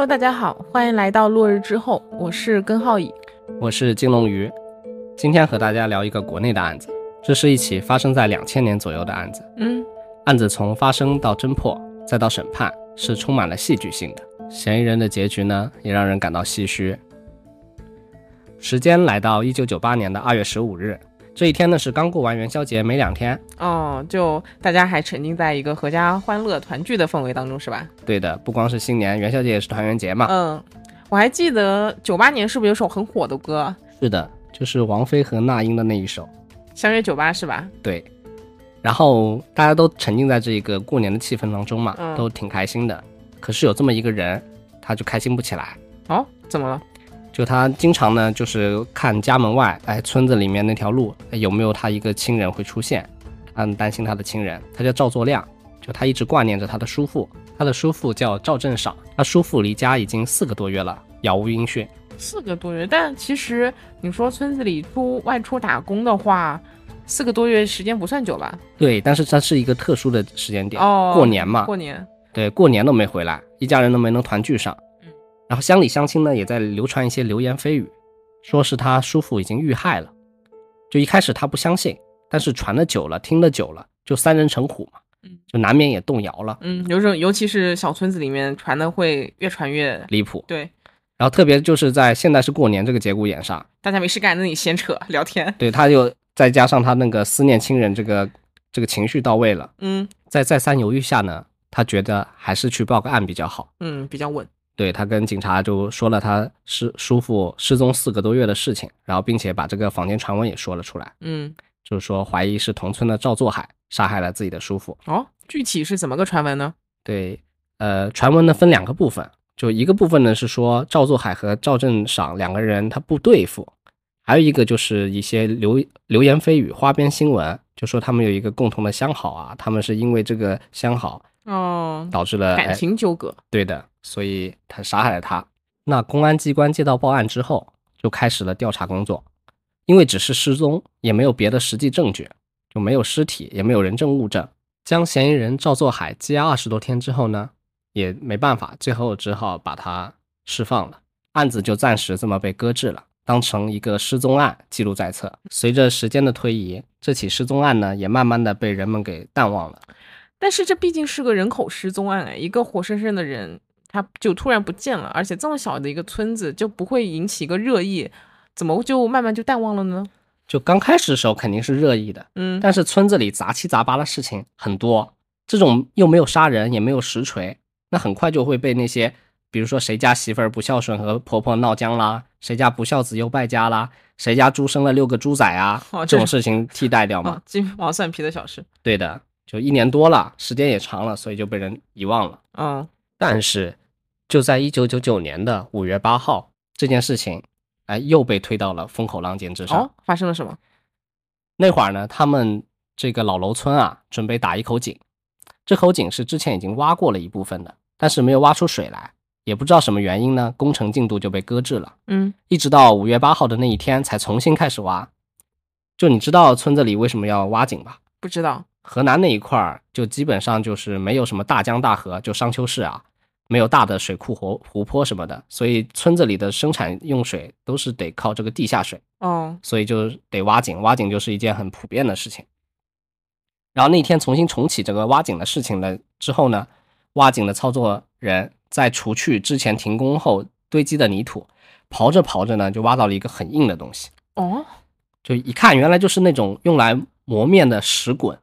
Hello，大家好，欢迎来到落日之后，我是根浩乙，我是金龙鱼。今天和大家聊一个国内的案子，这是一起发生在两千年左右的案子。嗯，案子从发生到侦破再到审判，是充满了戏剧性的。嫌疑人的结局呢，也让人感到唏嘘。时间来到一九九八年的二月十五日，这一天呢是刚过完元宵节没两天。哦，就大家还沉浸在一个阖家欢乐团聚的氛围当中，是吧？对的，不光是新年，元宵节也是团圆节嘛。嗯，我还记得九八年是不是有首很火的歌？是的，就是王菲和那英的那一首《相约九八》，是吧？对。然后大家都沉浸在这个过年的气氛当中嘛，嗯都挺开心的。可是有这么一个人，他就开心不起来。哦，怎么了？就他经常呢，就是看家门外，哎，村子里面那条路哎有没有他一个亲人会出现，他很担心他的亲人。他叫赵作亮，就他一直挂念着他的叔父，他的叔父叫赵振赏，他叔父离家已经四个多月了，杳无音讯。四个多月，但其实你说村子里出外出打工的话，四个多月时间不算久吧？对，但是它是一个特殊的时间点，哦，过年嘛，过年，对，过年都没回来，一家人都没能团聚上。嗯，然后乡里乡亲呢也在流传一些流言蜚语，说是他叔父已经遇害了。就一开始他不相信，但是传的久了，听得久了，就三人成虎嘛，嗯，就难免也动摇了，嗯，有种，尤其是小村子里面传的会越传越离谱。对，然后特别就是在现在是过年这个节骨眼上，大家没事干那你闲扯聊天，对他就再加上他那个思念亲人这个这个情绪到位了，嗯在再三犹豫下呢，他觉得还是去报个案比较好。嗯，比较稳，对他跟警察就说了他失叔父失踪四个多月的事情，然后并且把这个坊间传闻也说了出来，嗯，就是说怀疑是同村的赵作海杀害了自己的叔父。哦，具体是怎么个传闻呢？对，呃，传闻呢分两个部分，就一个部分呢是说赵作海和赵振赏两个人他不对付，还有一个就是一些流流言蜚语、花边新闻，就说他们有一个共同的相好啊，他们是因为这个相好哦，导致了感哎情纠葛，对的，所以他杀害了他。那公安机关接到报案之后，就开始了调查工作。因为只是失踪，也没有别的实际证据，就没有尸体，也没有人证物证。将嫌疑人赵作海羁押二十多天之后呢，也没办法，最后只好把他释放了。案子就暂时这么被搁置了，当成一个失踪案记录在册。随着时间的推移，这起失踪案呢，也慢慢的被人们给淡忘了。但是这毕竟是个人口失踪案哎，一个活生生的人他就突然不见了，而且这么小的一个村子就不会引起一个热议，怎么就慢慢就淡忘了呢？就刚开始的时候肯定是热议的，嗯，但是村子里杂七杂八的事情很多，这种又没有杀人，也没有实锤，那很快就会被那些，比如说谁家媳妇儿不孝顺和婆婆闹僵啦，谁家不孝子又败家啦，谁家猪生了六个猪仔啊，哦这这种事情替代掉嘛。啊，鸡毛蒜皮的小事，对的，就一年多了，时间也长了，所以就被人遗忘了。嗯但是就在一九九九年的五月八号，这件事情，哎，又被推到了风口浪尖之上。哦，发生了什么？那会儿呢，他们这个老楼村啊，准备打一口井。这口井是之前已经挖过了一部分的，但是没有挖出水来，也不知道什么原因呢，工程进度就被搁置了。嗯一直到五月八号的那一天才重新开始挖。就你知道村子里为什么要挖井吧？不知道，河南那一块儿就基本上就是没有什么大江大河，就商丘市啊，没有大的水库湖湖泊什么的，所以村子里的生产用水都是得靠这个地下水。哦，所以就得挖井，挖井就是一件很普遍的事情。然后那天重新重启这个挖井的事情了之后呢，挖井的操作人在除去之前停工后堆积的泥土，刨着刨着呢，就挖到了一个很硬的东西，哦，就一看原来就是那种用来磨面的石滚，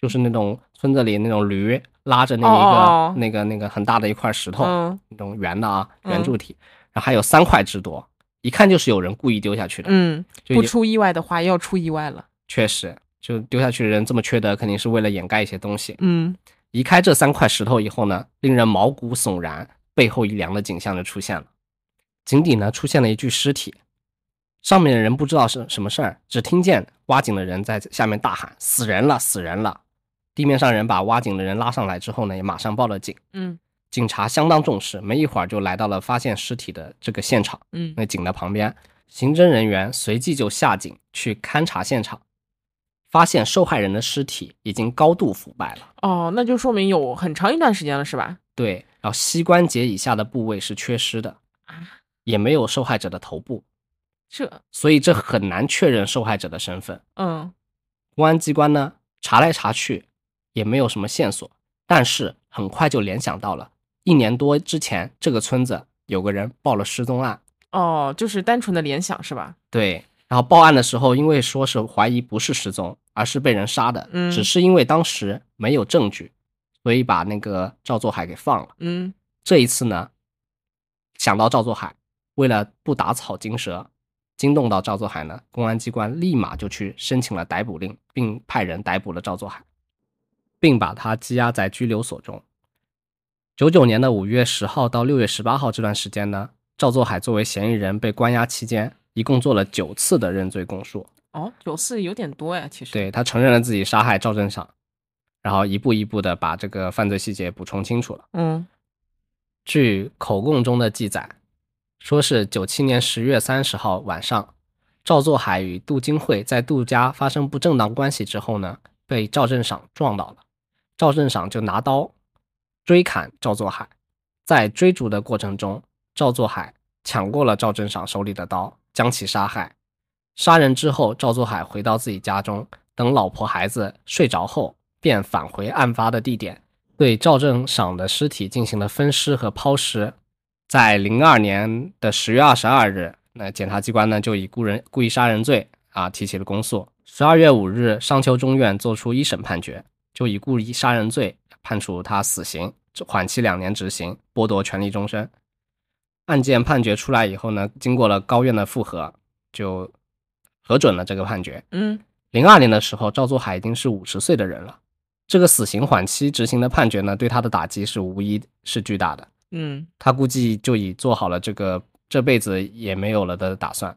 就是那种村子里那种驴拉着那一个、那个那个很大的一块石头，嗯那种圆的啊嗯圆柱体，然后还有三块之多，一看就是有人故意丢下去的。嗯，不出意外的话，要出意外了。确实，就丢下去的人这么缺德，肯定是为了掩盖一些东西。嗯，移开这三块石头以后呢，令人毛骨悚然、背后一凉的景象就出现了。井底呢出现了一具尸体，上面的人不知道是什么事儿，只听见挖井的人在下面大喊：“死人了，死人了！”地面上人把挖井的人拉上来之后呢，也马上报了警。嗯警察相当重视，没一会儿就来到了发现尸体的这个现场。嗯那井的旁边，刑侦人员随即就下井去勘察现场，发现受害人的尸体已经高度腐败了。哦，那就说明有很长一段时间了，是吧？对，然后膝关节以下的部位是缺失的，啊，也没有受害者的头部，这，所以这很难确认受害者的身份。嗯公安机关呢查来查去也没有什么线索，但是很快就联想到了一年多之前这个村子有个人报了失踪案。哦，就是单纯的联想是吧？对，然后报案的时候，因为说是怀疑不是失踪，而是被人杀的，嗯只是因为当时没有证据，所以把那个赵作海给放了。嗯这一次呢，想到赵作海，为了不打草惊蛇，惊动到赵作海呢，公安机关立马就去申请了逮捕令，并派人逮捕了赵作海，并把他羁押在拘留所中。九九年的五月十号到六月十八号这段时间呢，赵作海作为嫌疑人被关押期间，一共做了九次的认罪供述。哦，九次有点多呀，其实。，对他承认了自己杀害赵正赏，然后一步一步的把这个犯罪细节补充清楚了。嗯据口供中的记载，说是九七年十月三十号晚上，赵作海与杜金慧在杜家发生不正当关系之后呢，被赵正赏撞倒了。赵振赏就拿刀追砍赵作海，在追逐的过程中，赵作海抢过了赵振赏手里的刀，将其杀害。杀人之后，赵作海回到自己家中，等老婆孩子睡着后，便返回案发的地点，对赵振赏的尸体进行了分尸和抛尸。在零二年的十月二十二日，那检察机关呢就以故人故意杀人罪啊提起了公诉。十二月五日，商丘中院作出一审判决，就以故意杀人罪判处他死刑，缓期两年执行，剥夺权利终身。案件判决出来以后呢，经过了高院的复核，就核准了这个判决。嗯零二年的时候，赵作海已经是五十岁的人了。这个死刑缓期执行的判决呢，对他的打击是无疑是巨大的。嗯，他估计就已做好了这个这辈子也没有了的打算。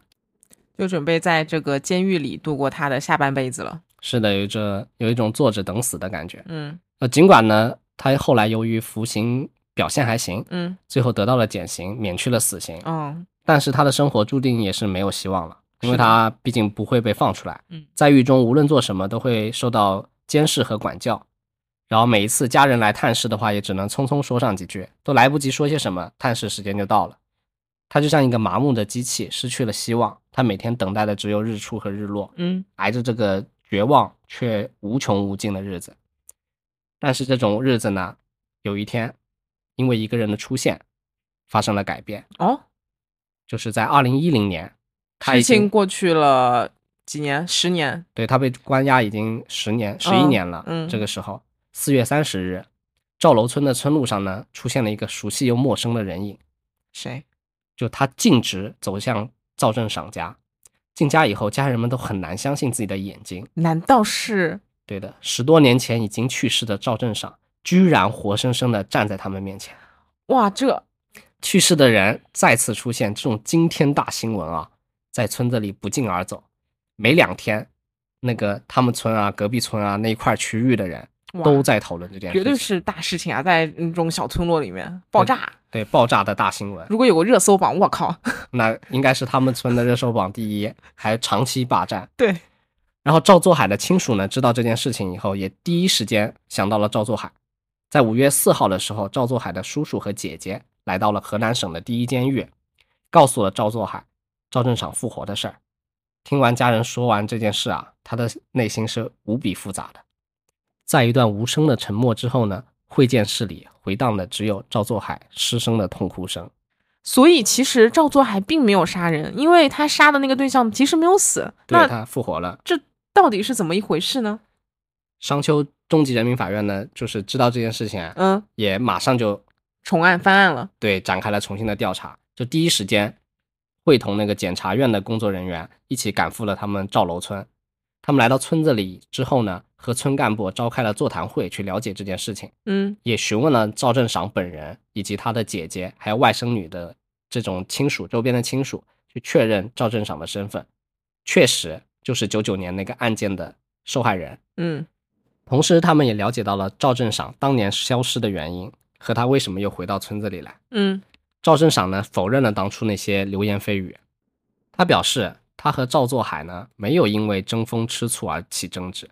就准备在这个监狱里度过他的下半辈子了。是的，有着有一种坐着等死的感觉。嗯呃，尽管呢，他后来由于服刑表现还行，嗯最后得到了减刑，免去了死刑，哦但是他的生活注定也是没有希望了，因为他毕竟不会被放出来。嗯在狱中无论做什么都会受到监视和管教，然后每一次家人来探视的话，也只能匆匆说上几句，都来不及说些什么，探视时间就到了。他就像一个麻木的机器，失去了希望。他每天等待的只有日出和日落，嗯挨着这个绝望却无穷无尽的日子。但是这种日子呢，有一天，因为一个人的出现，发生了改变。哦，就是在二零一零年，他事已经情过去了几年？十年。对他被关押已经十年、十一嗯年了。嗯这个时候，四月三十日，赵楼村的村路上呢，出现了一个熟悉又陌生的人影。谁？就他径直走向赵正赏家，进家以后，家人们都很难相信自己的眼睛。难道是？对的，十多年前已经去世的赵正赏，居然活生生的站在他们面前。哇，这去世的人再次出现，这种惊天大新闻啊，在村子里不胫而走。没两天，那个他们村啊、隔壁村啊那一块区域的人都在讨论这件事情，绝对是大事情啊，在那种小村落里面爆炸。对爆炸的大新闻。如果有个热搜榜，我靠！那应该是他们村的热搜榜第一，还长期霸占。对，然后赵作海的亲属呢，知道这件事情以后，也第一时间想到了赵作海。在五月四号的时候，赵作海的叔叔和姐姐来到了河南省的第一监狱，告诉了赵作海赵正赏复活的事儿。听完家人说完这件事啊，他的内心是无比复杂的。在一段无声的沉默之后呢，会见室里回荡的只有赵作海失声的痛哭声。所以其实赵作海并没有杀人，因为他杀的那个对象其实没有死。那对他复活了。这到底是怎么一回事呢？商丘中级人民法院呢，就是知道这件事情啊，嗯，也马上就重案翻案了。对展开了重新的调查，就第一时间会同那个检察院的工作人员一起赶赴了他们赵楼村。他们来到村子里之后呢，和村干部召开了座谈会，去了解这件事情，嗯也询问了赵正赏本人以及他的姐姐还有外甥女的这种亲属周边的亲属，去确认赵正赏的身份，确实就是九九年那个案件的受害人。嗯同时，他们也了解到了赵正赏当年消失的原因和他为什么又回到村子里来。嗯赵正赏呢否认了当初那些流言蜚语，他表示他和赵作海呢没有因为争风吃醋而起争执。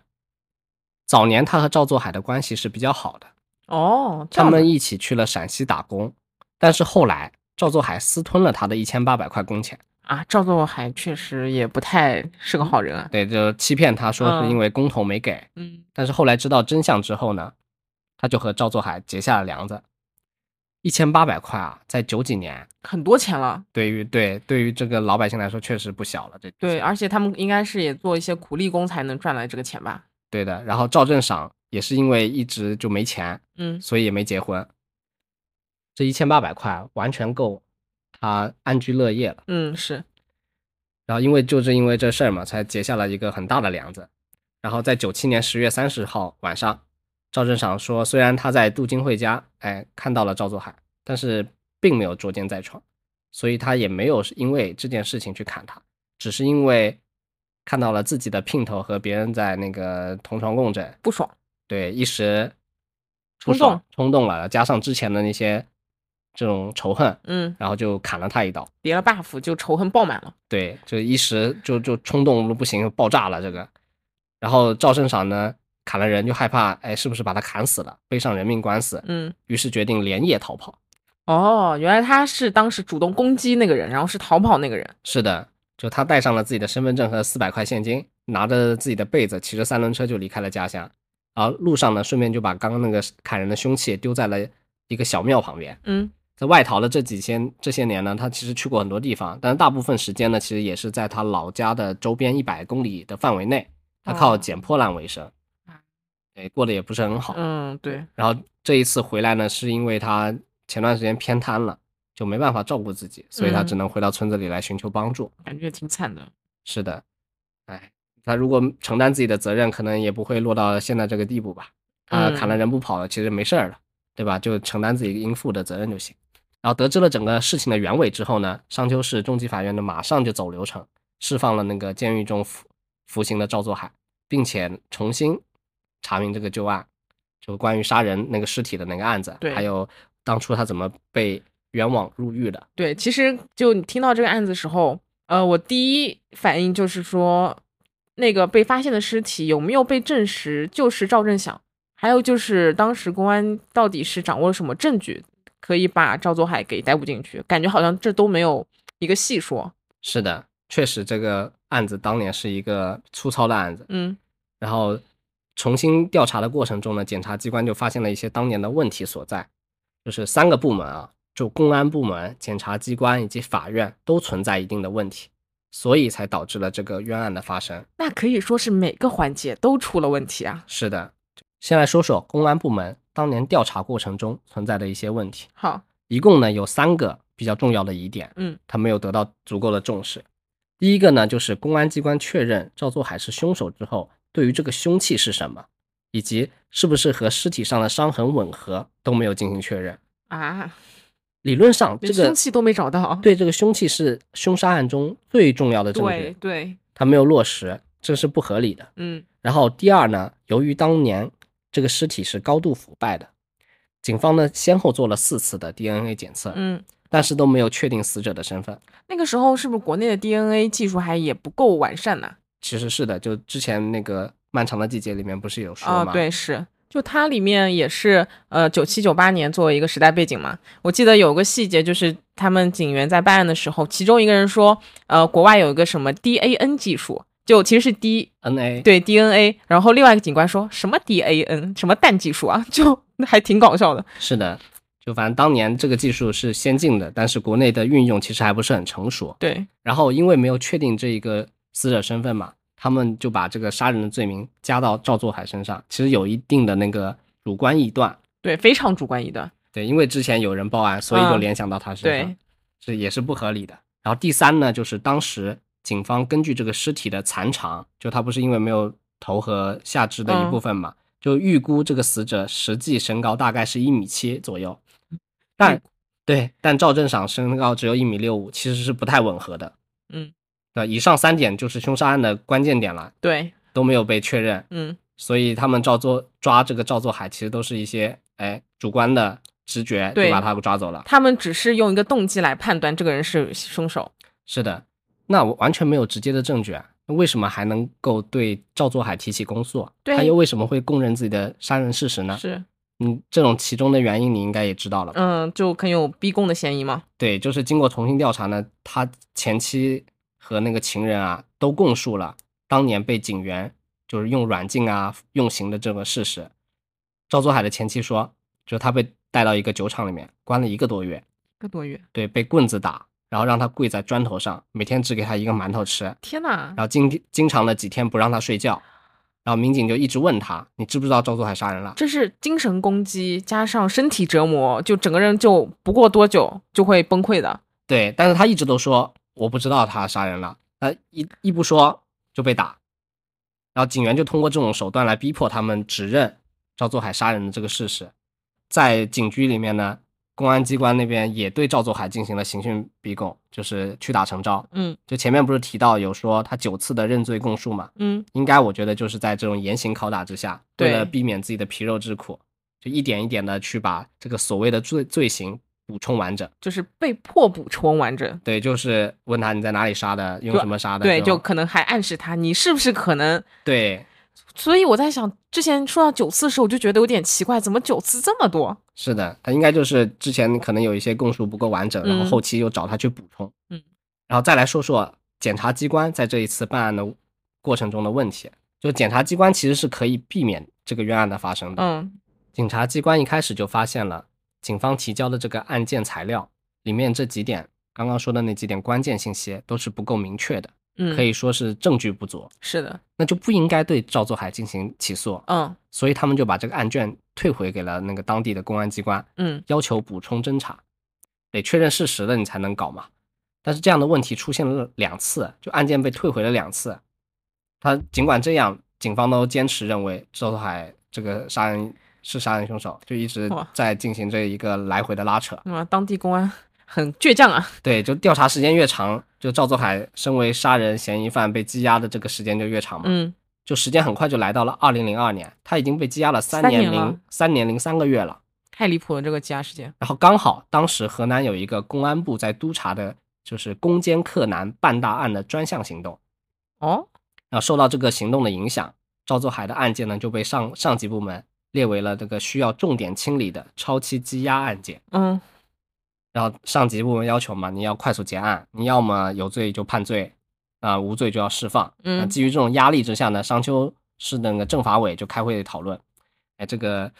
早年他和赵作海的关系是比较好的，哦，他们一起去了陕西打工，但是后来赵作海私吞了他的一千八百块工钱，啊，赵作海确实也不太是个好人啊。对，就欺骗他说是嗯因为工头没给，嗯，但是后来知道真相之后呢，他就和赵作海结下了梁子。一千八百块啊，在九几年，很多钱了。对于对对于这个老百姓来说确实不小了。这对，而且他们应该是也做一些苦力工才能赚来这个钱吧？对的。然后赵正赏也是因为一直就没钱，嗯，所以也没结婚。这一千八百块完全够他安居乐业了。嗯，是，然后因为就是因为这事儿嘛，才结下了一个很大的梁子。然后在九七年十月三十号晚上，赵正赏说，虽然他在杜金惠家，哎，看到了赵作海，但是并没有捉奸在床，所以他也没有因为这件事情去砍他，只是因为看到了自己的姘头和别人在那个同床共枕，不爽。对，一时冲动冲动了，加上之前的那些这种仇恨，嗯，然后就砍了他一刀。叠了 buff 就仇恨爆满了。对，就一时就就冲动了不行，爆炸了这个。然后赵胜赏呢砍了人，就害怕哎是不是把他砍死了，背上人命官司，嗯，于是决定连夜逃跑。哦，原来他是当时主动攻击那个人，然后是逃跑那个人。是的，就他带上了自己的身份证和四百块现金，拿着自己的被子，骑着三轮车就离开了家乡。然后路上呢，顺便就把刚刚那个砍人的凶器丢在了一个小庙旁边。嗯，在外逃的这几千这些年呢，他其实去过很多地方，但是大部分时间呢，其实也是在他老家的周边一百公里的范围内，他靠哦捡破烂为生啊，对，过得也不是很好。嗯，对，然后这一次回来呢，是因为他前段时间偏瘫了，就没办法照顾自己，所以他嗯只能回到村子里来寻求帮助。感觉挺惨的。是的，哎，他如果承担自己的责任，可能也不会落到现在这个地步吧。他嗯砍了人不跑了，其实没事儿了，对吧？就承担自己应负的责任就行。然后得知了整个事情的原委之后呢，商丘市中级法院呢马上就走流程，释放了那个监狱中服服刑的赵作海，并且重新查明这个旧案，就关于杀人那个尸体的那个案子，对还有当初他怎么被冤枉入狱的。对，其实就你听到这个案子时候，呃，我第一反应就是说，那个被发现的尸体有没有被证实就是赵振响，还有就是当时公安到底是掌握了什么证据，可以把赵作海给逮捕进去？感觉好像这都没有一个细说。是的，确实这个案子当年是一个粗糙的案子。嗯然后重新调查的过程中呢，检察机关就发现了一些当年的问题所在，就是三个部门啊，就公安部门、检察机关以及法院都存在一定的问题，所以才导致了这个冤案的发生。那可以说是每个环节都出了问题啊。是的，先来说说公安部门当年调查过程中存在的一些问题，好，一共呢有三个比较重要的疑点，嗯，他没有得到足够的重视。第一个呢，就是公安机关确认赵作海是凶手之后，对于这个凶器是什么，以及是不是和尸体上的伤痕吻合，都没有进行确认。啊，理论上，这个凶器都没找到。对这个凶器是凶杀案中最重要的证据，对对，他没有落实，这是不合理的。嗯然后第二呢，由于当年这个尸体是高度腐败的，警方呢先后做了四次的 DNA 检测，嗯，但是都没有确定死者的身份。那个时候是不是国内的 DNA 技术还也不够完善呢？其实是的，就之前那个漫长的季节里面不是有说啊、吗？对，是，就它里面也是呃九七九八年作为一个时代背景嘛。我记得有个细节，就是他们警员在办案的时候，其中一个人说，呃，国外有一个什么 DAN 技术，就其实是 D，NA 对 DNA，然后另外一个警官说什么 DAN 什么氮技术啊，就还挺搞笑的。是的，就反正当年这个技术是先进的，但是国内的运用其实还不是很成熟。对，然后因为没有确定这一个死者身份嘛，他们就把这个杀人的罪名加到赵作海身上，其实有一定的那个主观臆断。对，非常主观臆断。对，因为之前有人报案，所以就嗯联想到他身上，对，这也是不合理的。然后第三呢，就是当时警方根据这个尸体的残长，就他不是因为没有头和下肢的一部分嘛，就预估这个死者实际身高大概是一米七左右，但对，但赵正赏身高只有一米六五，其实是不太吻合的。嗯，那以上三点就是凶杀案的关键点了，对，都没有被确认，嗯，所以他们照做抓这个赵作海，其实都是一些哎主观的直觉就对把他给抓走了。他们只是用一个动机来判断这个人是凶手。是的，那我完全没有直接的证据啊，那为什么还能够对赵作海提起公诉？对他又为什么会供认自己的杀人事实呢？是，嗯，这种其中的原因你应该也知道了？嗯，就很有逼供的嫌疑吗。对，就是经过重新调查呢，他前妻和那个情人啊都供述了当年被警员就是用软禁啊、用刑的这个事实。赵作海的前妻说，就是他被带到一个酒厂里面关了一个多月，一个多月，对，被棍子打，然后让他跪在砖头上，每天只给他一个馒头吃，天哪然！后经经常的几天不让他睡觉，然后民警就一直问他，你知不知道赵作海杀人了？这是精神攻击加上身体折磨，就整个人就不过多久就会崩溃的。对，但是他一直都说我不知道他杀人了，他一一不说就被打，然后警员就通过这种手段来逼迫他们指认赵作海杀人的这个事实。在警局里面呢，公安机关那边也对赵作海进行了刑讯逼供，就是屈打成招。嗯就前面不是提到有说他九次的认罪供述嘛，嗯，应该我觉得就是在这种严刑拷打之下，为了避免自己的皮肉之苦，就一点一点的去把这个所谓的罪罪行补充完整。就是被迫补充完整。对，就是问他你在哪里杀的，用什么杀的，对，就可能还暗示他你是不是可能。对，所以我在想，之前说到九次的时候，我就觉得有点奇怪，怎么九次这么多？是的，他应该就是之前可能有一些供述不够完整，然后嗯后期又找他去补充，嗯，然后再来说说检察机关在这一次办案的过程中的问题，就检察机关其实是可以避免这个冤案的发生的，嗯警察机关一开始就发现了警方提交的这个案件材料里面这几点，刚刚说的那几点关键信息都是不够明确的，嗯，可以说是证据不足，是的，那就不应该对赵作海进行起诉，嗯所以他们就把这个案卷退回给了那个当地的公安机关，嗯要求补充侦查，得确认事实了你才能搞嘛。但是这样的问题出现了两次，就案件被退回了两次。他尽管这样，警方都坚持认为赵作海这个杀人是杀人凶手，就一直在进行这一个来回的拉扯。那么当地公安很倔强啊。对，就调查时间越长，就赵作海身为杀人嫌疑犯被羁押的这个时间就越长嘛。嗯就时间很快就来到了二零零二年，他已经被羁押了三年零三年零三个月了。太离谱了，这个羁押时间。然后刚好当时河南有一个公安部在督查的，就是攻坚克难办大案的专项行动。哦，然后受到这个行动的影响，赵作海的案件呢就被上上级部门列为了这个需要重点清理的超期羁押案件。嗯然后上级部门要求嘛，你要快速结案，你要么有罪就判罪，啊、无罪就要释放。嗯那基于这种压力之下呢，商丘市那个政法委就开会讨论，哎，这个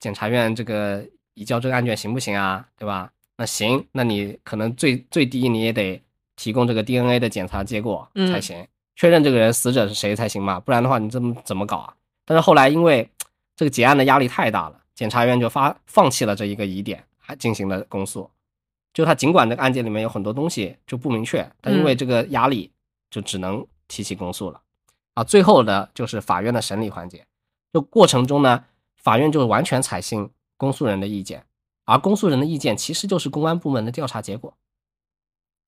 检察院这个移交这个案卷行不行啊？对吧？那行，那你可能最最低你也得提供这个 DNA 的检查结果嗯才行，确认这个人死者是谁才行嘛，不然的话你这么怎么搞啊？但是后来因为这个结案的压力太大了，检察院就发放弃了这一个疑点，还进行了公诉。就他尽管这个案件里面有很多东西就不明确，但因为这个压力，就只能提起公诉了。啊，最后的就是法院的审理环节。就过程中呢，法院就完全采信公诉人的意见，而公诉人的意见其实就是公安部门的调查结果，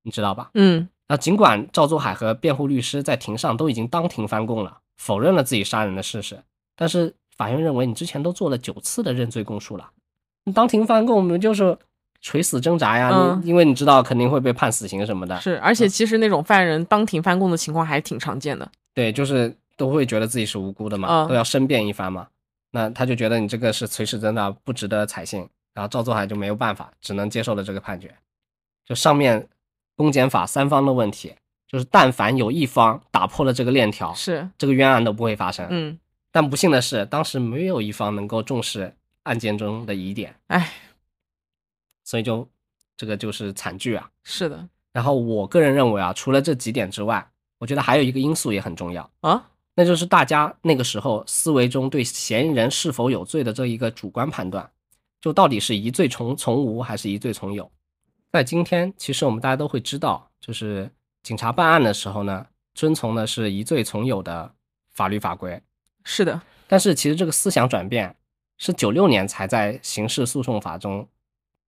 你知道吧？嗯那尽管赵作海和辩护律师在庭上都已经当庭翻供了，否认了自己杀人的事实，但是法院认为你之前都做了九次的认罪供述了，你当庭翻供，我们就是垂死挣扎呀，因为你知道肯定会被判死刑什么的，是，而且其实那种犯人当庭翻供的情况还挺常见的。对，就是都会觉得自己是无辜的嘛，嗯都要申辩一番嘛。那他就觉得你这个是垂死挣扎，不值得采信。然后赵作海就没有办法，只能接受了这个判决。就上面公检法三方的问题，就是但凡有一方打破了这个链条，是，这个冤案都不会发生。嗯，但不幸的是，当时没有一方能够重视案件中的疑点，哎，所以就这个就是惨剧啊。是的然后我个人认为啊，除了这几点之外，我觉得还有一个因素也很重要。啊，那就是大家那个时候思维中对嫌疑人是否有罪的这一个主观判断，就到底是疑罪从从无还是疑罪从有。在今天，其实我们大家都会知道，就是警察办案的时候呢，遵从的是疑罪从有的法律法规。是的，但是其实这个思想转变是九六年才在刑事诉讼法中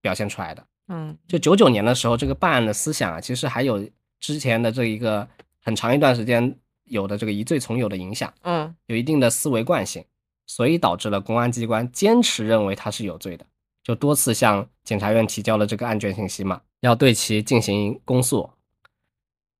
表现出来的。嗯就九九年的时候，这个办案的思想啊，其实还有之前的这一个很长一段时间有的这个疑罪从有的影响。嗯有一定的思维惯性，所以导致了公安机关坚持认为他是有罪的，就多次向检察院提交了这个案卷信息嘛，要对其进行公诉。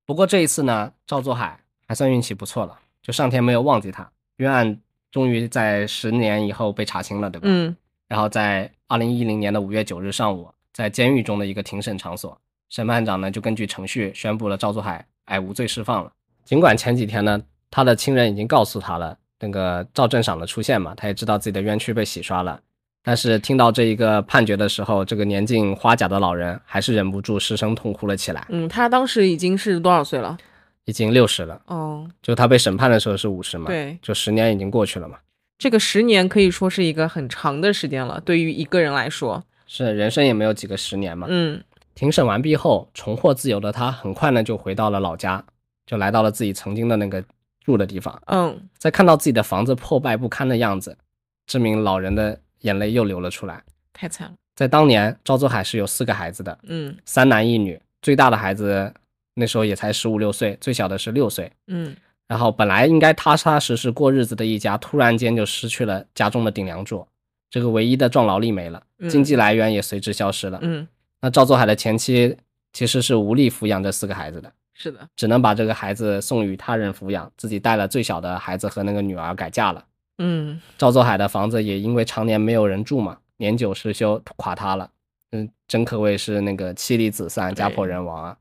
不过这一次呢，赵作海还算运气不错了，就上天没有忘记他，冤案终于在十年以后被查清了，对吧？嗯然后在二零一零年的五月九日上午，在监狱中的一个庭审场所，审判长呢就根据程序宣布了赵作海哎无罪释放了。尽管前几天呢，他的亲人已经告诉他了那个赵正赏的出现嘛，他也知道自己的冤屈被洗刷了，但是听到这一个判决的时候，这个年近花甲的老人还是忍不住失声痛哭了起来。嗯，他当时已经是多少岁了？已经六十了，哦，就他被审判的时候是五十嘛，对，就十年已经过去了嘛。这个十年可以说是一个很长的时间了，对于一个人来说，是人生也没有几个十年嘛。嗯庭审完毕后，重获自由的他很快呢就回到了老家，就来到了自己曾经的那个住的地方。嗯，在看到自己的房子破败不堪的样子，这名老人的眼泪又流了出来。太惨了，在当年，赵作海是有四个孩子的，嗯三男一女，最大的孩子那时候也才十五六岁，最小的是六岁。嗯然后本来应该踏踏实实过日子的一家，突然间就失去了家中的顶梁柱，这个唯一的壮劳力没了，嗯经济来源也随之消失了。嗯，那赵作海的前妻其实是无力抚养这四个孩子的，是的，只能把这个孩子送与他人抚养，自己带了最小的孩子和那个女儿改嫁了。嗯赵作海的房子也因为常年没有人住嘛，年久失修垮塌了。嗯，真可谓是那个妻离子散、家破人亡啊。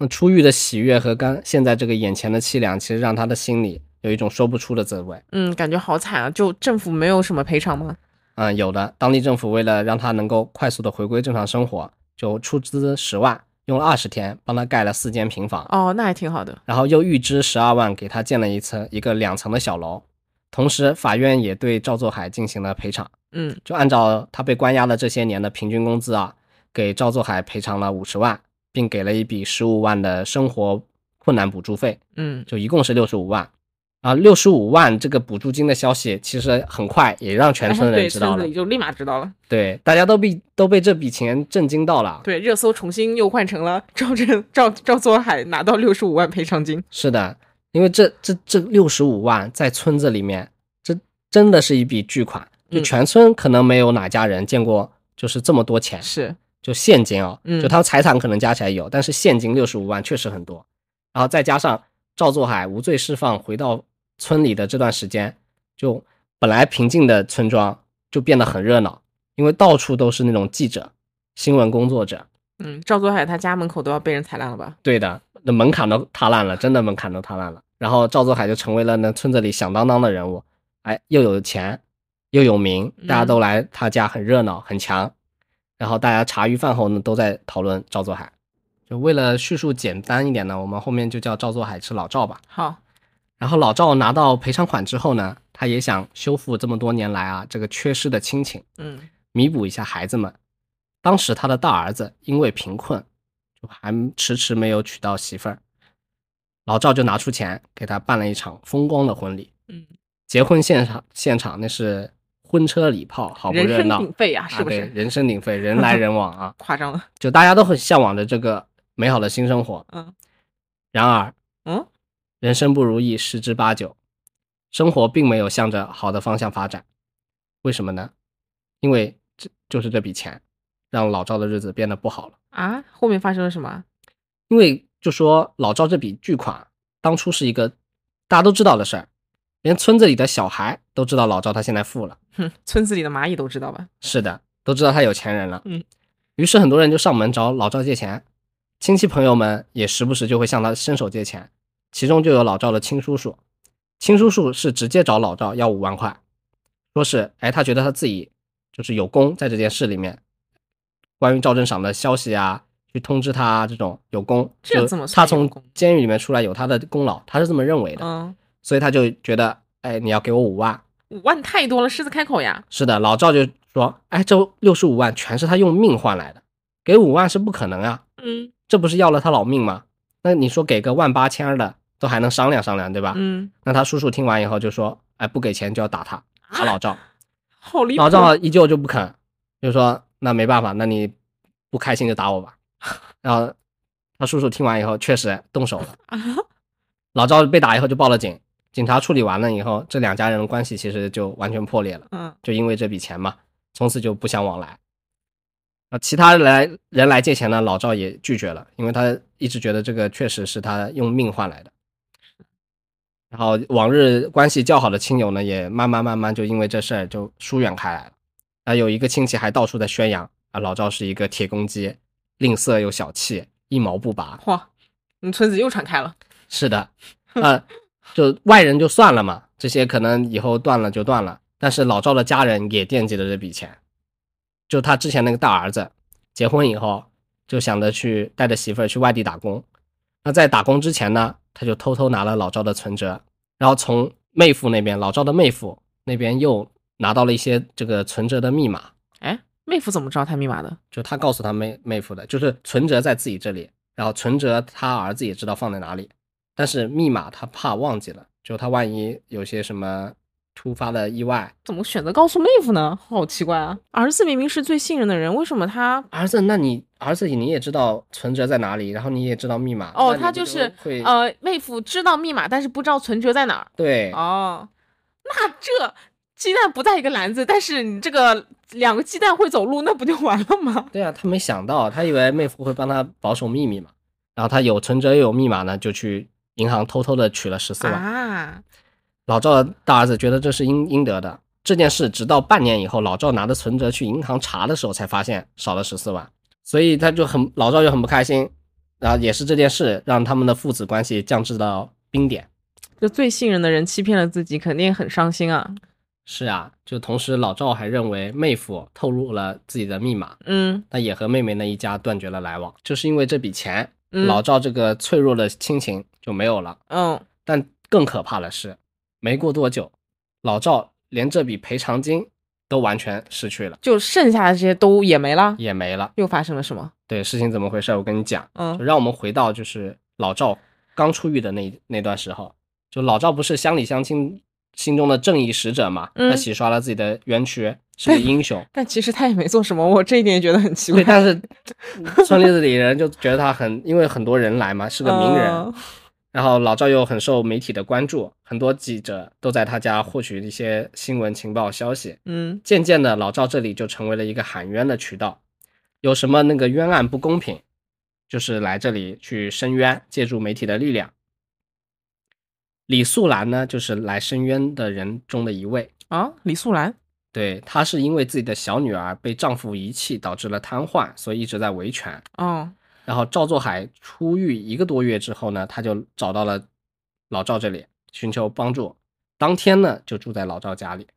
那出狱的喜悦和刚现在这个眼前的凄凉，其实让他的心里有一种说不出的滋味。嗯，感觉好惨啊！就政府没有什么赔偿吗？嗯，有的，当地政府为了让他能够快速的回归正常生活，就出资十万，用了二十天帮他盖了四间平房，哦，那还挺好的。然后又预支十二万给他建了一层一个两层的小楼。同时，法院也对赵作海进行了赔偿，嗯就按照他被关押的这些年的平均工资啊，给赵作海赔偿了五十万，并给了一笔十五万的生活困难补助费，嗯就一共是六十五万。啊，六十五万这个补助金的消息，其实很快也让全村人对，知道了村子里。就立马知道了。对，大家都被都被这笔钱震惊到了。对，热搜重新又换成了赵振赵赵作海拿到六十五万赔偿金。是的，因为这这这六十五万在村子里面，这真的是一笔巨款，就嗯全村可能没有哪家人见过，就是这么多钱，是，就现金哦、嗯就他财产可能加起来有，但是现金六十五万确实很多。然后再加上赵作海无罪释放回到村里的这段时间，就本来平静的村庄就变得很热闹，因为到处都是那种记者、新闻工作者，嗯，赵作海他家门口都要被人踩烂了吧？对的，那门槛都塌烂了，真的门槛都塌烂了。然后赵作海就成为了那村子里响当当的人物，哎，又有钱，又有名，大家都来他家，很热闹，很强。然后大家茶余饭后呢都在讨论赵作海。就为了叙述简单一点呢，我们后面就叫赵作海是老赵吧。好，然后老赵拿到赔偿款之后呢，他也想修复这么多年来啊这个缺失的亲情，嗯弥补一下孩子们。当时他的大儿子因为贫困，就还迟迟没有娶到媳妇儿，老赵就拿出钱给他办了一场风光的婚礼。嗯，结婚现场现场那是婚车礼炮，好不人声热闹，鼎沸呀、是不是？啊人声鼎沸，人来人往啊，夸张了。就大家都很向往着这个美好的新生活。嗯然而，嗯，人生不如意十之八九，生活并没有向着好的方向发展。为什么呢？因为这就是这笔钱，让老赵的日子变得不好了。啊，后面发生了什么？因为就说老赵这笔巨款，当初是一个大家都知道的事儿，连村子里的小孩都知道老赵他现在富了。哼，村子里的蚂蚁都知道吧？是的，都知道他有钱人了。嗯，于是很多人就上门找老赵借钱，亲戚朋友们也时不时就会向他伸手借钱，其中就有老赵的亲叔叔。亲叔叔是直接找老赵要五万块，说是哎，他觉得他自己就是有功在这件事里面，关于赵正赏的消息啊，去通知他啊这种有功，就这怎么他从监狱里面出来有他的功劳，他是这么认为的，嗯，所以他就觉得哎，你要给我五万，五万太多了，狮子开口呀。是的，老赵就说：“哎，这六十五万全是他用命换来的，给五万是不可能啊，嗯这不是要了他老命吗？那你说给个万八千儿的，都还能商量商量，对吧？嗯，那他叔叔听完以后就说：‘哎，不给钱就要打他，打老赵。好离谱。老赵依旧就不肯，就说：‘那没办法，那你不开心就打我吧。’然后他叔叔听完以后确实动手了，啊，老赵被打以后就报了警，警察处理完了以后，这两家人的关系其实就完全破裂了。嗯就因为这笔钱嘛，从此就不相往来。啊，其他人来人来借钱呢，老赵也拒绝了，因为他一直觉得这个确实是他用命换来的。然后往日关系较好的亲友呢，也慢慢慢慢就因为这事儿就疏远开来了。啊，有一个亲戚还到处在宣扬啊，老赵是一个铁公鸡，吝啬又小气，一毛不拔。嚯，你村子又传开了。是的，啊，就外人就算了嘛，这些可能以后断了就断了。但是老赵的家人也惦记着这笔钱，就他之前那个大儿子结婚以后，就想着去带着媳妇儿去外地打工。那在打工之前呢，他就偷偷拿了老赵的存折，然后从妹夫那边，老赵的妹夫那边又拿到了一些这个存折的密码。哎，妹夫怎么知道他密码的？就他告诉他妹妹夫的，就是存折在自己这里，然后存折他儿子也知道放在哪里，但是密码他怕忘记了，就他万一有些什么。突发的意外，怎么选择告诉妹夫呢？好奇怪啊！儿子明明是最信任的人，为什么他儿子？那你儿子你也知道存折在哪里，然后你也知道密码哦，他就是呃，妹夫知道密码，但是不知道存折在哪儿。对，哦，那这鸡蛋不在一个篮子，但是你这个两个鸡蛋会走路，那不就完了吗？对啊，他没想到，他以为妹夫会帮他保守秘密嘛，然后他有存折又有密码呢，就去银行偷偷的取了十四万啊。老赵的大儿子觉得这是应应得的。这件事直到半年以后，老赵拿着存折去银行查的时候，才发现少了十四万，所以他就很老赵就很不开心。然后也是这件事让他们的父子关系降至到冰点。就最信任的人欺骗了自己，肯定很伤心啊。是啊，就同时老赵还认为妹夫透露了自己的密码，嗯，那也和妹妹那一家断绝了来往。就是因为这笔钱，老赵这个脆弱的亲情就没有了。嗯，但更可怕的是。没过多久，老赵连这笔赔偿金都完全失去了，就剩下的这些都也没了，也没了。又发生了什么？对，事情怎么回事？我跟你讲，嗯，就让我们回到就是老赵刚出狱的那那段时候，就老赵不是乡里乡亲心中的正义使者嘛，他洗刷了自己的冤屈，是个英雄。但其实他也没做什么，我这一点也觉得很奇怪。但是村里子里人就觉得他很，因为很多人来嘛，是个名人。然后老赵又很受媒体的关注，很多记者都在他家获取一些新闻情报消息。嗯，渐渐的，老赵这里就成为了一个喊冤的渠道，有什么那个冤案不公平，就是来这里去申冤，借助媒体的力量。李素兰呢，就是来申冤的人中的一位啊。李素兰，对，她是因为自己的小女儿被丈夫遗弃，导致了瘫痪，所以一直在维权。哦。然后赵作海出狱一个多月之后呢，他就找到了老赵这里寻求帮助。当天呢，就住在老赵家里。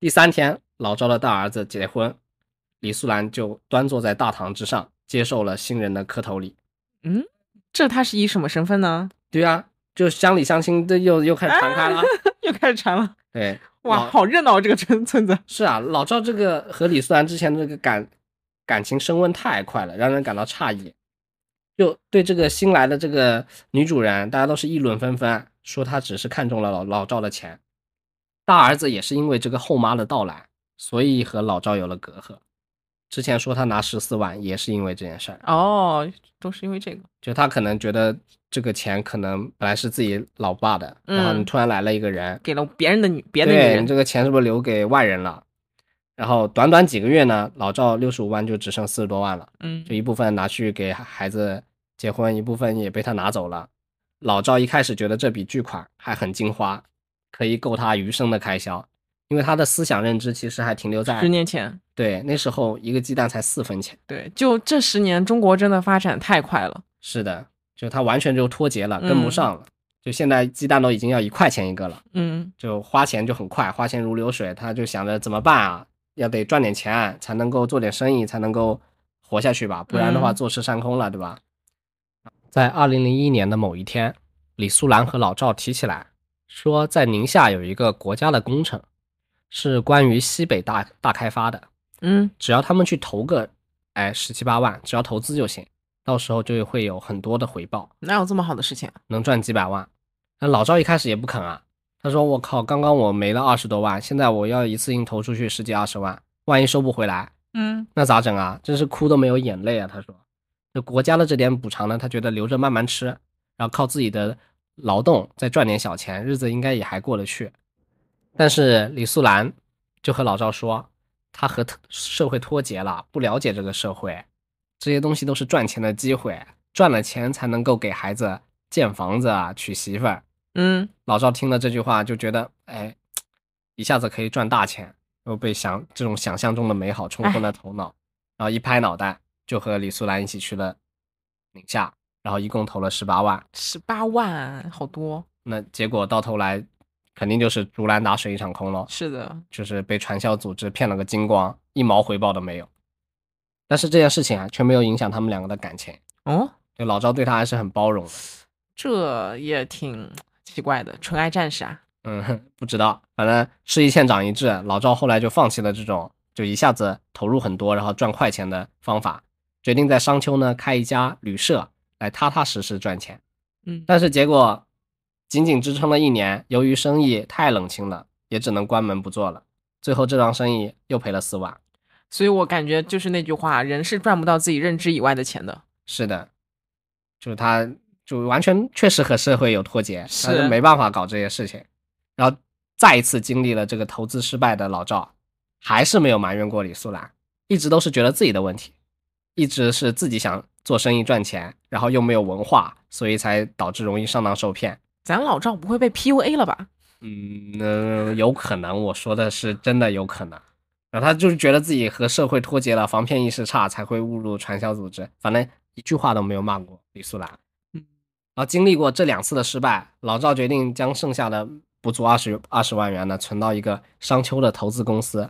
第三天，老赵的大儿子结婚，李素兰就端坐在大堂之上，接受了新人的磕头礼。嗯，这他是以什么身份呢？对啊，就乡里乡亲，这又又开始传开了，又开始传了。对，哇，好热闹这个村村子。是啊，老赵这个和李素兰之前这个感。感情升温太快了，让人感到诧异。就对这个新来的这个女主人，大家都是议论纷纷，说她只是看中了老老赵的钱。大儿子也是因为这个后妈的到来，所以和老赵有了隔阂。之前说他拿十四万，也是因为这件事儿。哦，都是因为这个。就他可能觉得这个钱可能本来是自己老爸的，然后你突然来了一个人，给了别人的女别的女人，这个钱是不是留给外人了？然后短短几个月呢，老赵六十五万就只剩四十多万了。嗯，就一部分拿去给孩子结婚，一部分也被他拿走了。老赵一开始觉得这笔巨款还很金花，可以够他余生的开销，因为他的思想认知其实还停留在十年前。对，那时候一个鸡蛋才四分钱。对，就这十年，中国真的发展太快了。是的，就他完全就脱节了，跟不上了。就现在鸡蛋都已经要一块钱一个了。嗯，就花钱就很快，花钱如流水，他就想着怎么办啊？要得赚点钱才能够做点生意，才能够活下去吧，不然的话坐吃山空了，对吧？在二零零一年的某一天，李素兰和老赵提起来，说在宁夏有一个国家的工程，是关于西北大大开发的。嗯，只要他们去投个，哎，十七八万，只要投资就行，到时候就会有很多的回报。哪有这么好的事情？能赚几百万？那老赵一开始也不肯啊。他说：“我靠，刚刚我没了二十多万，现在我要一次性投出去十几二十万，万一收不回来，嗯，那咋整啊？真是哭都没有眼泪啊！”他说：“这国家的这点补偿呢，他觉得留着慢慢吃，然后靠自己的劳动再赚点小钱，日子应该也还过得去。”但是李素兰就和老赵说：“他和社会脱节了，不了解这个社会，这些东西都是赚钱的机会，赚了钱才能够给孩子建房子啊，娶媳妇儿。”嗯，老赵听了这句话就觉得，哎，一下子可以赚大钱，又被想这种想象中的美好冲昏了头脑，然后一拍脑袋就和李素兰一起去了宁夏，然后一共投了十八万。十八万，好多。那结果到头来，肯定就是竹篮打水一场空了，是的，就是被传销组织骗了个精光，一毛回报都没有。但是这件事情啊，却没有影响他们两个的感情。哦，就老赵对他还是很包容的。这也挺奇怪的，纯爱战士啊。嗯，不知道，反正事一堑长一智，老赵后来就放弃了这种就一下子投入很多然后赚快钱的方法，决定在商丘呢开一家旅社来踏踏实实赚钱。嗯，但是结果仅仅支撑了一年，由于生意太冷清了，也只能关门不做了。最后这桩生意又赔了四万。所以我感觉就是那句话，人是赚不到自己认知以外的钱的。是的，就是他就完全确实和社会有脱节，是没办法搞这些事情。然后再一次经历了这个投资失败的老赵，还是没有埋怨过李素兰，一直都是觉得自己的问题，一直是自己想做生意赚钱，然后又没有文化，所以才导致容易上当受骗。咱老赵不会被 PUA 了吧？嗯，那有可能，我说的是真的有可能。然后他就是觉得自己和社会脱节了，防骗意识差，才会误入传销组织。反正一句话都没有骂过李素兰。嗯，然后经历过这两次的失败，老赵决定将剩下的不足二十二十万元呢，存到一个商丘的投资公司。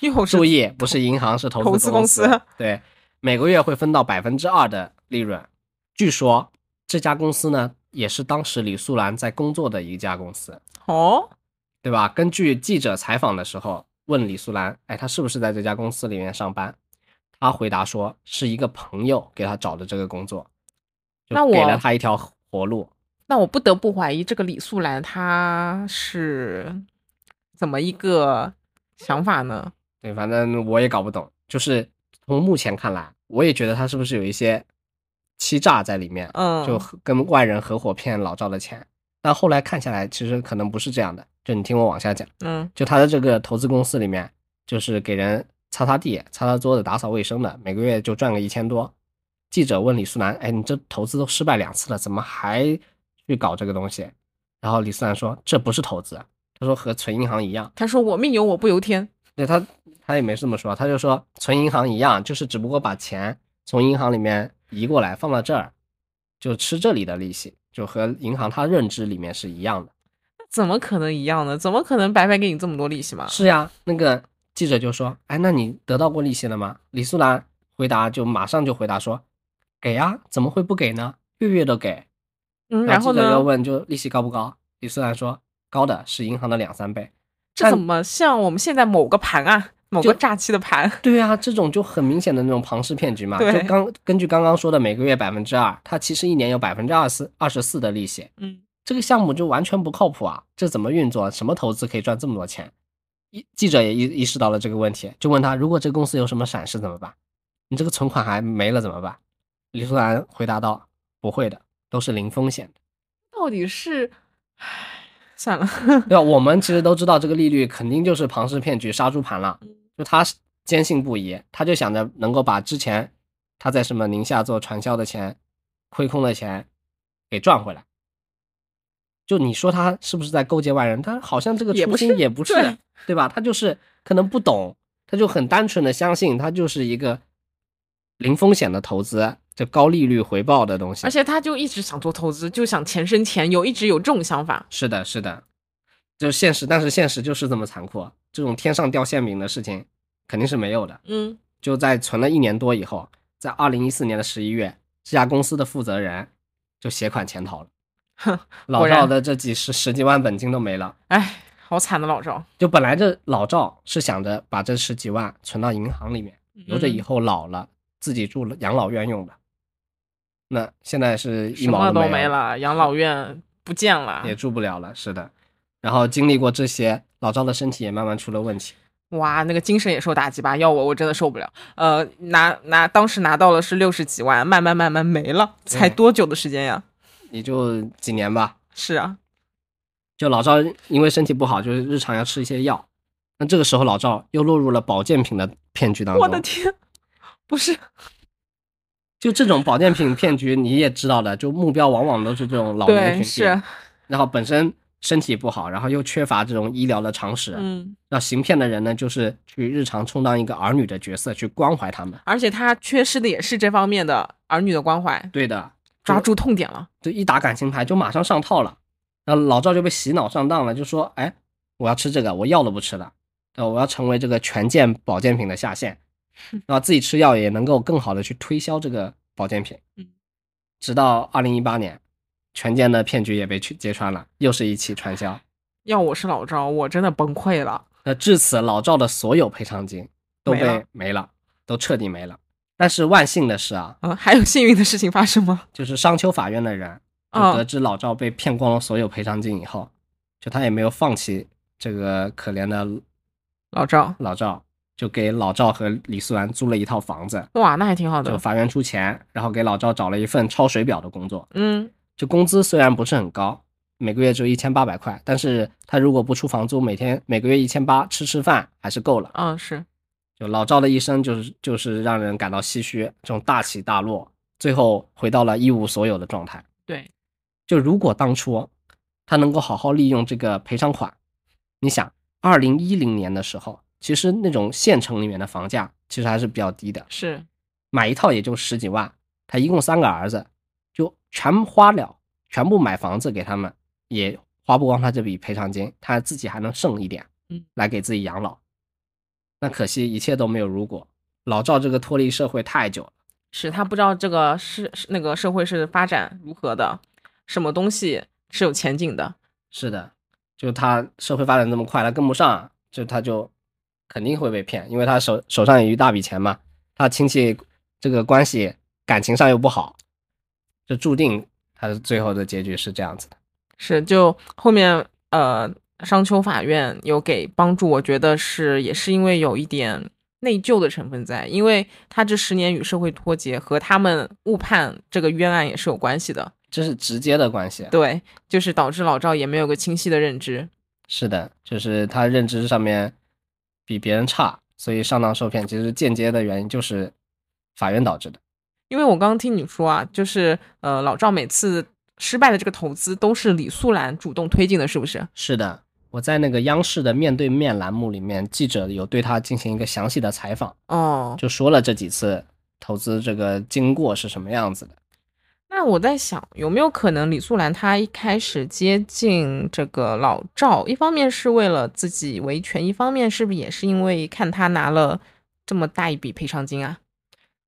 又注意，不是银行，是投投资公司对，每个月会分到百分之二的利润。据说这家公司呢，也是当时李素兰在工作的一家公司。哦，对吧？根据记者采访的时候问李素兰，哎，她是不是在这家公司里面上班？她回答说是一个朋友给她找的这个工作，就那我给了她一条活路。那我不得不怀疑这个李素兰她是怎么一个想法呢？对，反正我也搞不懂，就是从目前看来，我也觉得他是不是有一些欺诈在里面，嗯，就跟外人合伙骗老赵的钱。但后来看下来，其实可能不是这样的。就你听我往下讲。嗯就他的这个投资公司里面，就是给人擦擦地、擦擦桌子、打扫卫生的，每个月就赚个一千多。记者问李素兰：“哎，你这投资都失败两次了，怎么还去搞这个东西？”然后李素兰说：“这不是投资，他说和存银行一样。他说我命由我不由天。对他，他也没这么说，他就说存银行一样，就是只不过把钱从银行里面移过来放到这儿，就吃这里的利息，就和银行他认知里面是一样的。怎么可能一样呢？怎么可能白白给你这么多利息嘛？是呀，那个记者就说：“哎，那你得到过利息了吗？”李素兰回答就马上就回答说：“给呀，怎么会不给呢？月月都给。嗯，然后记者又？问就利息高不高？李素兰说：“高的是银行的两三倍。这怎么像我们现在某个盘啊，某个诈欺的盘？”对啊，这种就很明显的那种庞氏骗局嘛。对就刚根据刚刚说的每个月百分之二，它其实一年有百分之二十二十四的利息。嗯，这个项目就完全不靠谱啊！这怎么运作？什么投资可以赚这么多钱？一记者也意意识到了这个问题，就问他：如果这个公司有什么闪失怎么办？你这个存款还没了怎么办？李素兰回答道：不会的，都是零风险的。到底是，唉，算了。对吧？我们其实都知道这个利率肯定就是庞氏骗局、杀猪盘了。就他是坚信不疑，他就想着能够把之前他在什么宁夏做传销的钱、亏空的钱给赚回来。就你说他是不是在勾结外人？他好像这个初心也不是也不是，对对吧？他就是可能不懂，他就很单纯的相信他就是一个零风险的投资，就高利率回报的东西。而且他就一直想做投资，就想钱生钱，有一直有这种想法。是的，是的，就现实，但是现实就是这么残酷，这种天上掉馅饼的事情肯定是没有的。嗯，就在存了一年多以后，在二零一四年的十一月，这家公司的负责人就携款潜逃了，哼，老赵的这几十十几万本金都没了。哎，好惨的老赵。就本来这老赵是想着把这十几万存到银行里面，留着以嗯后老了自己住了养老院用的。那现在是一毛都没没了，养老院不见了。也住不了了。是的，然后经历过这些，老赵的身体也慢慢出了问题。哇，那个精神也受打击吧？要我我真的受不了。呃，拿拿当时拿到了是六十几万，慢慢慢慢没了，才多久的时间呀？也就几年吧。是啊，就老赵因为身体不好，就是日常要吃一些药。那这个时候老赵又落入了保健品的骗局当中。我的天，不是，就这种保健品骗局，你也知道的，就目标往往都是这种老年群体。是，然后本身身体不好，然后又缺乏这种医疗的常识，嗯，那行骗的人呢，就是去日常充当一个儿女的角色，去关怀他们。而且他缺失的也是这方面的儿女的关怀，对的，抓住痛点了。就一打感情牌就马上上套了，然后老赵就被洗脑上当了，就说：“哎，我要吃这个，我药都不吃了，呃，我要成为这个权健保健品的下线，然后自己吃药也能够更好的去推销这个保健品。”嗯，直到二零一八年，权健的骗局也被去揭穿了，又是一起传销。要我是老赵，我真的崩溃了。那至此，老赵的所有赔偿金都被没了没了，都彻底没了。但是万幸的是啊，啊，还有幸运的事情发生吗？就是商丘法院的人就啊得知老赵被骗光了所有赔偿金以后，就他也没有放弃这个可怜的老赵，老赵，就给老赵和李素兰租了一套房子，哇，那还挺好的。就法院出钱，然后给老赵找了一份抄水表的工作。嗯，就工资虽然不是很高，每个月只有一千八百块，但是他如果不出房租，每天每个月一千八，吃吃饭还是够了。啊，是，就老赵的一生就是就是让人感到唏嘘，这种大起大落，最后回到了一无所有的状态。对，就如果当初他能够好好利用这个赔偿款，你想，二零一零年的时候，其实那种县城里面的房价其实还是比较低的，是，买一套也就十几万。他一共三个儿子，就全花了，全部买房子给他们，也花不光他这笔赔偿金，他自己还能剩一点，嗯，来给自己养老。那可惜一切都没有如果，老赵这个脱离社会太久了。是他不知道这个是是那个社会是发展如何的，什么东西是有前景的。是的，就他社会发展这么快，他跟不上，就他就肯定会被骗，因为他手手上有一大笔钱嘛，他亲戚这个关系感情上又不好，就注定他的最后的结局是这样子的。是，就后面呃，商丘法院有给帮助，我觉得是也是因为有一点内疚的成分在，因为他这十年与社会脱节，和他们误判这个冤案也是有关系的。这是直接的关系。对，就是导致老赵也没有个清晰的认知。是的，就是他认知上面比别人差，所以上当受骗。其实间接的原因就是法院导致的。因为我刚刚听你说啊，就是呃，老赵每次失败的这个投资都是李素兰主动推进的，是不是？是的，我在那个央视的面对面栏目里面，记者有对他进行一个详细的采访，哦，就说了这几次投资这个经过是什么样子的。那我在想，有没有可能李素兰她一开始接近这个老赵，一方面是为了自己维权，一方面是不是也是因为看他拿了这么大一笔赔偿金啊？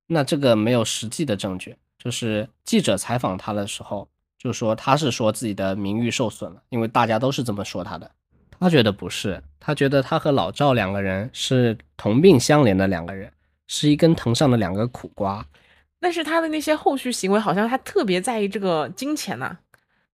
那这个没有实际的证据，就是记者采访他的时候，就说他是说自己的名誉受损了，因为大家都是这么说他的。他觉得不是，他觉得他和老赵两个人是同病相怜的两个人，是一根藤上的两个苦瓜。但是他的那些后续行为，好像他特别在意这个金钱呐、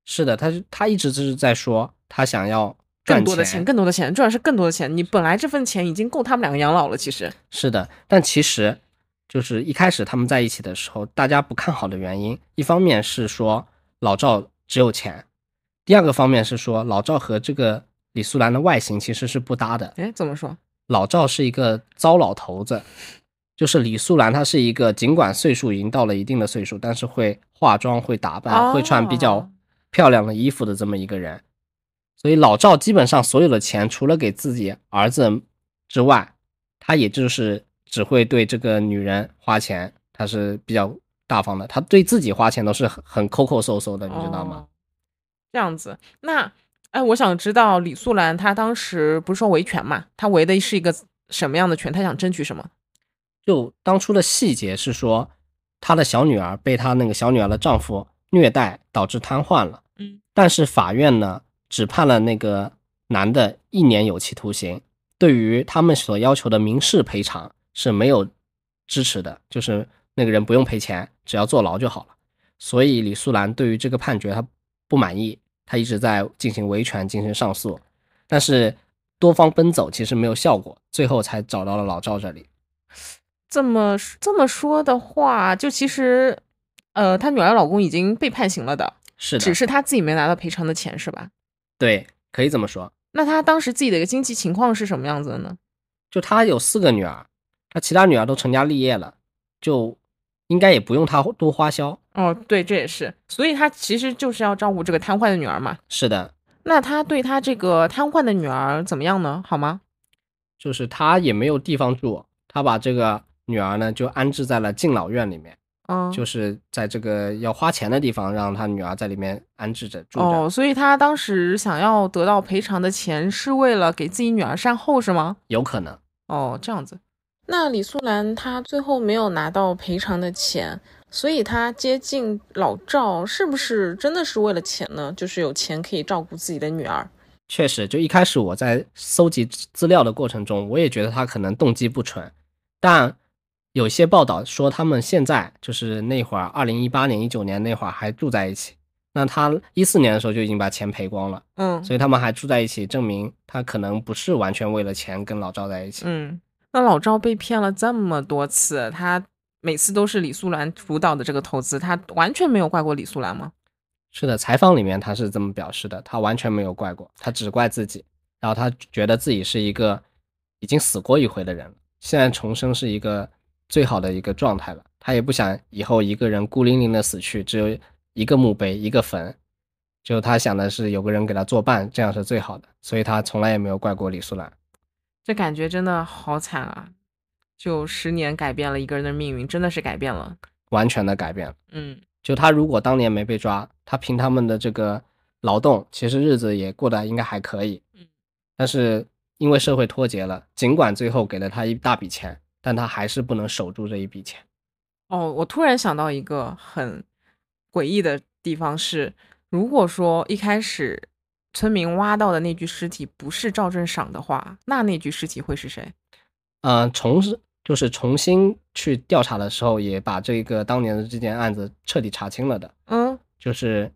是的，他他一直就是在说他想要赚更多的钱，更多的钱，重要是更多的钱。你本来这份钱已经够他们两个养老了，其实是的，但其实就是一开始他们在一起的时候，大家不看好的原因，一方面是说老赵只有钱，第二个方面是说老赵和这个李素兰的外形其实是不搭的。哎，怎么说？老赵是一个糟老头子，就是李素兰她是一个尽管岁数已经到了一定的岁数，但是会化妆、会打扮、会穿比较哦漂亮的衣服的这么一个人。所以老赵基本上所有的钱，除了给自己儿子之外，他也就是只会对这个女人花钱，他是比较大方的。他对自己花钱都是很很抠抠搜搜的，你知道吗？哦？这样子，那哎，我想知道李素兰她当时不是说维权嘛？她维的是一个什么样的权？她想争取什么？就当初的细节是说，她的小女儿被她那个小女儿的丈夫虐待，导致瘫痪了。嗯，但是法院呢，只判了那个男的一年有期徒刑，对于他们所要求的民事赔偿是没有支持的，就是那个人不用赔钱，只要坐牢就好了。所以李素兰对于这个判决她不满意，她一直在进行维权，进行上诉，但是多方奔走其实没有效果，最后才找到了老赵这里。这么这么说的话，就其实，呃，她女儿老公已经被判刑了的，是的，只是她自己没拿到赔偿的钱，是吧？对，可以这么说。那她当时自己的一个经济情况是什么样子的呢？就她有四个女儿，她其他女儿都成家立业了，就应该也不用她多花销。哦，对，这也是，所以她其实就是要照顾这个瘫痪的女儿嘛。是的，那她对她这个瘫痪的女儿怎么样呢？好吗？就是她也没有地方住，她把这个女儿呢就安置在了敬老院里面，嗯，就是在这个要花钱的地方，让他女儿在里面安置着住着。哦，所以他当时想要得到赔偿的钱，是为了给自己女儿善后，是吗？有可能。哦，这样子。那李素兰她最后没有拿到赔偿的钱，所以她接近老赵，是不是真的是为了钱呢？就是有钱可以照顾自己的女儿。确实，就一开始我在搜集资料的过程中，我也觉得他可能动机不纯，但有些报道说他们现在就是那会儿，二零一八年、一九年那会儿还住在一起。那他一四年的时候就已经把钱赔光了，嗯所以他们还住在一起，证明他可能不是完全为了钱跟老赵在一起。嗯，那老赵被骗了这么多次，他每次都是李素兰主导的这个投资，他完全没有怪过李素兰吗？是的，采访里面他是这么表示的，他完全没有怪过，他只怪自己，然后他觉得自己是一个已经死过一回的人了，现在重生是一个最好的一个状态了，他也不想以后一个人孤零零的死去，只有一个墓碑一个坟，就他想的是有个人给他作伴，这样是最好的，所以他从来也没有怪过李素兰。这感觉真的好惨啊！就十年改变了一个人的命运，真的是改变了。完全的改变了。嗯就他如果当年没被抓，他凭他们的这个劳动，其实日子也过得应该还可以。嗯，但是因为社会脱节了，尽管最后给了他一大笔钱，但他还是不能守住这一笔钱。哦，我突然想到一个很诡异的地方是，如果说一开始村民挖到的那具尸体不是赵正赏的话，那那具尸体会是谁？嗯、重是就是重新去调查的时候，也把这个当年的这件案子彻底查清了的。嗯就是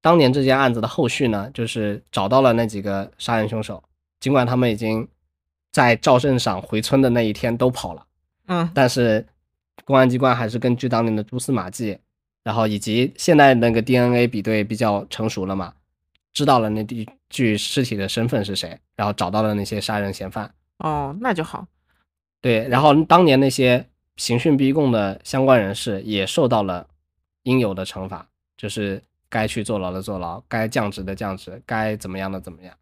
当年这件案子的后续呢，就是找到了那几个杀人凶手，尽管他们已经在赵镇赏回村的那一天都跑了。嗯但是公安机关还是根据当年的蛛丝马迹，然后以及现在那个 DNA 比对比较成熟了嘛，知道了那具具尸体的身份是谁，然后找到了那些杀人嫌犯。哦，那就好。对，然后当年那些刑讯逼供的相关人士也受到了应有的惩罚，就是该去坐牢的坐牢，该降职的降职，该怎么样的怎么样。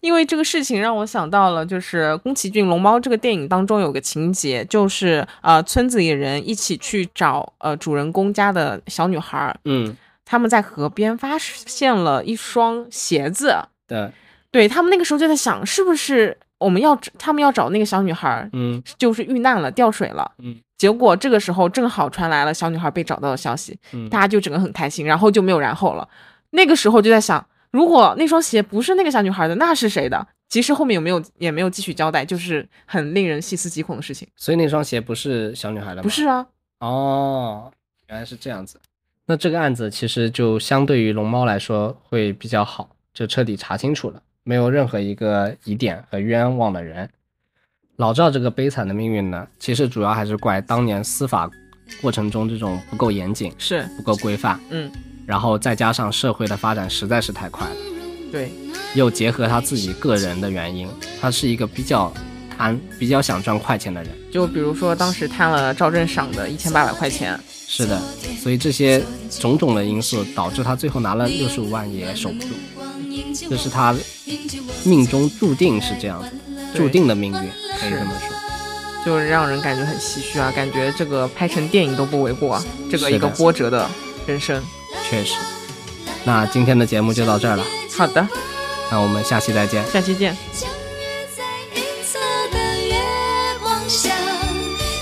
因为这个事情让我想到了，就是宫崎骏《龙猫》这个电影当中有个情节，就是呃村子里人一起去找呃主人公家的小女孩儿，嗯，他们在河边发现了一双鞋子，对，对他们那个时候就在想，是不是我们要他们要找那个小女孩儿，嗯就是遇难了掉水了，嗯。结果这个时候正好传来了小女孩被找到的消息，嗯大家就整个很开心，然后就没有然后了。那个时候就在想，如果那双鞋不是那个小女孩的，那是谁的？其实后面有没有也没有继续交代，就是很令人细思极恐的事情。所以那双鞋不是小女孩的吗？不是啊，哦，原来是这样子。那这个案子其实就相对于龙猫来说会比较好，就彻底查清楚了，没有任何一个疑点和冤枉的人。老赵这个悲惨的命运呢，其实主要还是怪当年司法过程中这种不够严谨、是，不够规范，嗯，然后再加上社会的发展实在是太快了，对，又结合他自己个人的原因，他是一个比较贪、比较想赚快钱的人。就比如说当时贪了赵正赏的一千八百块钱，是的，所以这些种种的因素导致他最后拿了六十五万也守不住，这是他命中注定是这样子，注定的命运，可以这么说。就是让人感觉很唏嘘啊，感觉这个拍成电影都不为过啊，这个一个波折的人生。确实。那今天的节目就到这儿了，好的，那我们下期再见。下期见。相约在银色的月光下，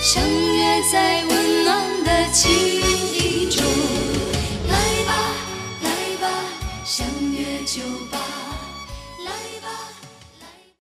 相约在温暖的情意